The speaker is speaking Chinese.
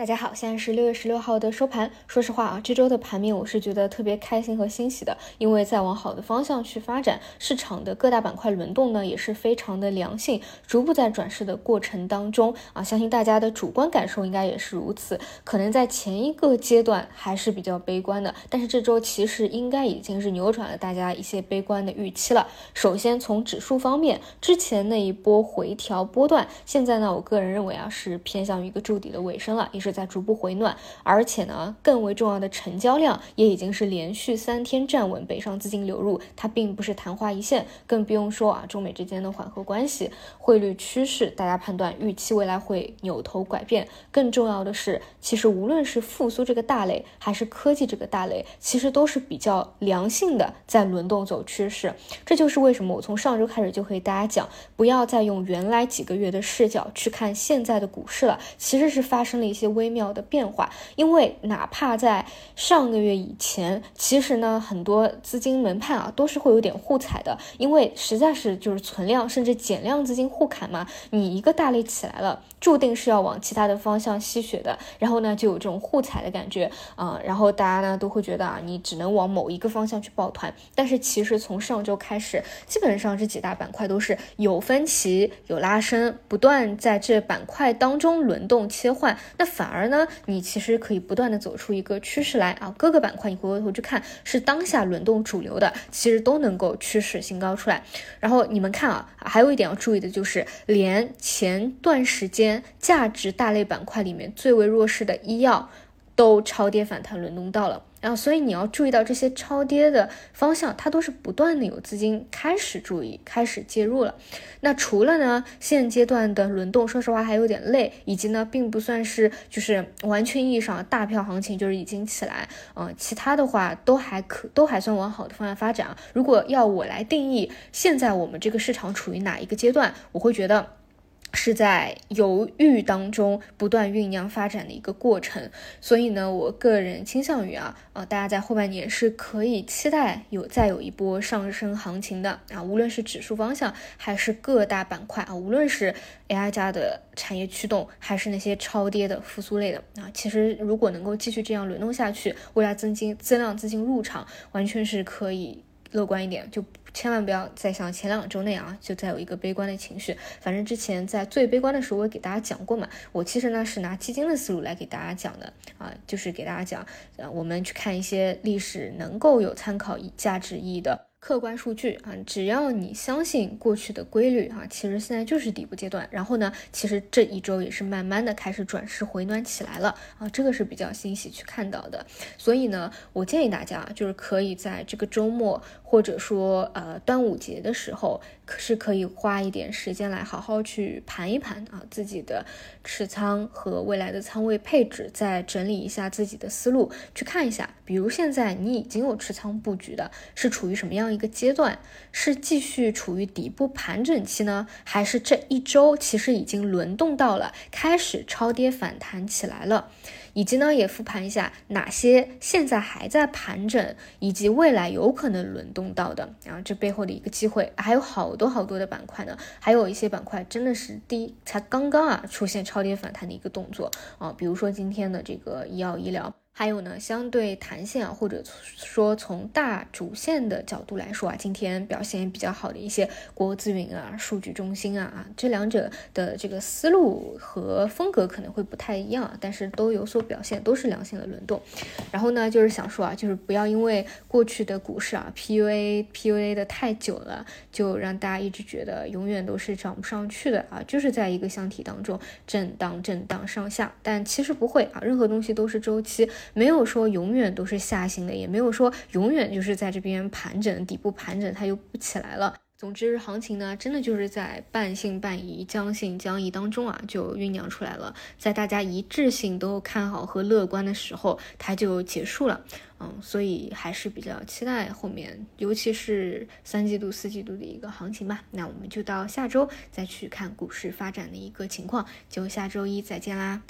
大家好，现在是六月十六号的收盘。说实话啊，这周的盘面我是觉得特别开心和欣喜的，因为在往好的方向去发展，市场的各大板块轮动呢也是非常的良性，逐步在转势的过程当中啊，相信大家的主观感受应该也是如此。可能在前一个阶段还是比较悲观的，但是这周其实应该已经是扭转了大家一些悲观的预期了。首先从指数方面，之前那一波回调波段，现在呢，我个人认为啊是偏向于一个筑底的尾声了，也是。在逐步回暖，而且呢，更为重要的成交量也已经是连续三天站稳，北上资金流入，它并不是昙花一现，更不用说啊，中美之间的缓和关系，汇率趋势，大家判断预期未来会扭头拐变。更重要的是，其实无论是复苏这个大类，还是科技这个大类，其实都是比较良性的，在轮动走趋势。这就是为什么我从上周开始就和大家讲，不要再用原来几个月的视角去看现在的股市了，其实是发生了一些。微妙的变化，因为哪怕在上个月以前，其实呢，很多资金门派啊都是会有点互踩的，因为实在是就是存量甚至减量资金互砍嘛。你一个大类起来了，注定是要往其他的方向吸血的，然后呢，就有这种互踩的感觉啊。然后大家呢都会觉得啊，你只能往某一个方向去抱团。但是其实从上周开始，基本上这几大板块都是有分歧、有拉升，不断在这板块当中轮动切换，那反。而呢，你其实可以不断的走出一个趋势来啊，各个板块你回过头去看，是当下轮动主流的，其实都能够趋势新高出来。然后你们看啊，还有一点要注意的就是，连前段时间价值大类板块里面最为弱势的医药。都超跌反弹轮动到了，然后所以你要注意到这些超跌的方向，它都是不断的有资金开始注意、开始介入了。那除了呢现阶段的轮动，说实话还有点累，以及呢并不算是就是完全意义上大票行情，就是已经起来，嗯，其他的话都还可，都还算往好的方向发展啊。如果要我来定义现在我们这个市场处于哪一个阶段，我会觉得。是在犹豫当中不断酝酿发展的一个过程，所以呢，我个人倾向于啊，呃，大家在后半年是可以期待有再有一波上升行情的啊，无论是指数方向还是各大板块啊，无论是 AI 加的产业驱动，还是那些超跌的复苏类的啊，其实如果能够继续这样轮动下去，未来资金增量资金入场，完全是可以。乐观一点，就千万不要再像前两周那样啊，就再有一个悲观的情绪。反正之前在最悲观的时候，我也给大家讲过嘛。我其实呢是拿基金的思路来给大家讲的啊，就是给大家讲，呃，我们去看一些历史能够有参考价值意义的。客观数据啊，只要你相信过去的规律啊，其实现在就是底部阶段。然后呢，其实这一周也是慢慢的开始转势回暖起来了啊，这个是比较欣喜去看到的。所以呢，我建议大家就是可以在这个周末或者说呃端午节的时候，可是可以花一点时间来好好去盘一盘啊自己的持仓和未来的仓位配置，再整理一下自己的思路，去看一下，比如现在你已经有持仓布局的，是处于什么样？一个阶段是继续处于底部盘整期呢，还是这一周其实已经轮动到了开始超跌反弹起来了？以及呢，也复盘一下哪些现在还在盘整，以及未来有可能轮动到的，然后这背后的一个机会，还有好多好多的板块呢，还有一些板块真的是第一才刚刚啊出现超跌反弹的一个动作啊，比如说今天的这个医药医疗。还有呢，相对弹性啊，或者说从大主线的角度来说啊，今天表现比较好的一些国资云啊、数据中心啊啊，这两者的这个思路和风格可能会不太一样，但是都有所表现，都是良性的轮动。然后呢，就是想说啊，就是不要因为过去的股市啊 PUA PUA 的太久了，就让大家一直觉得永远都是涨不上去的啊，就是在一个箱体当中震荡震荡上下，但其实不会啊，任何东西都是周期。没有说永远都是下行的，也没有说永远就是在这边盘整底部盘整，它又不起来了。总之，行情呢，真的就是在半信半疑、将信将疑当中啊，就酝酿出来了。在大家一致性都看好和乐观的时候，它就结束了。嗯，所以还是比较期待后面，尤其是三季度、四季度的一个行情吧。那我们就到下周再去看股市发展的一个情况，就下周一再见啦。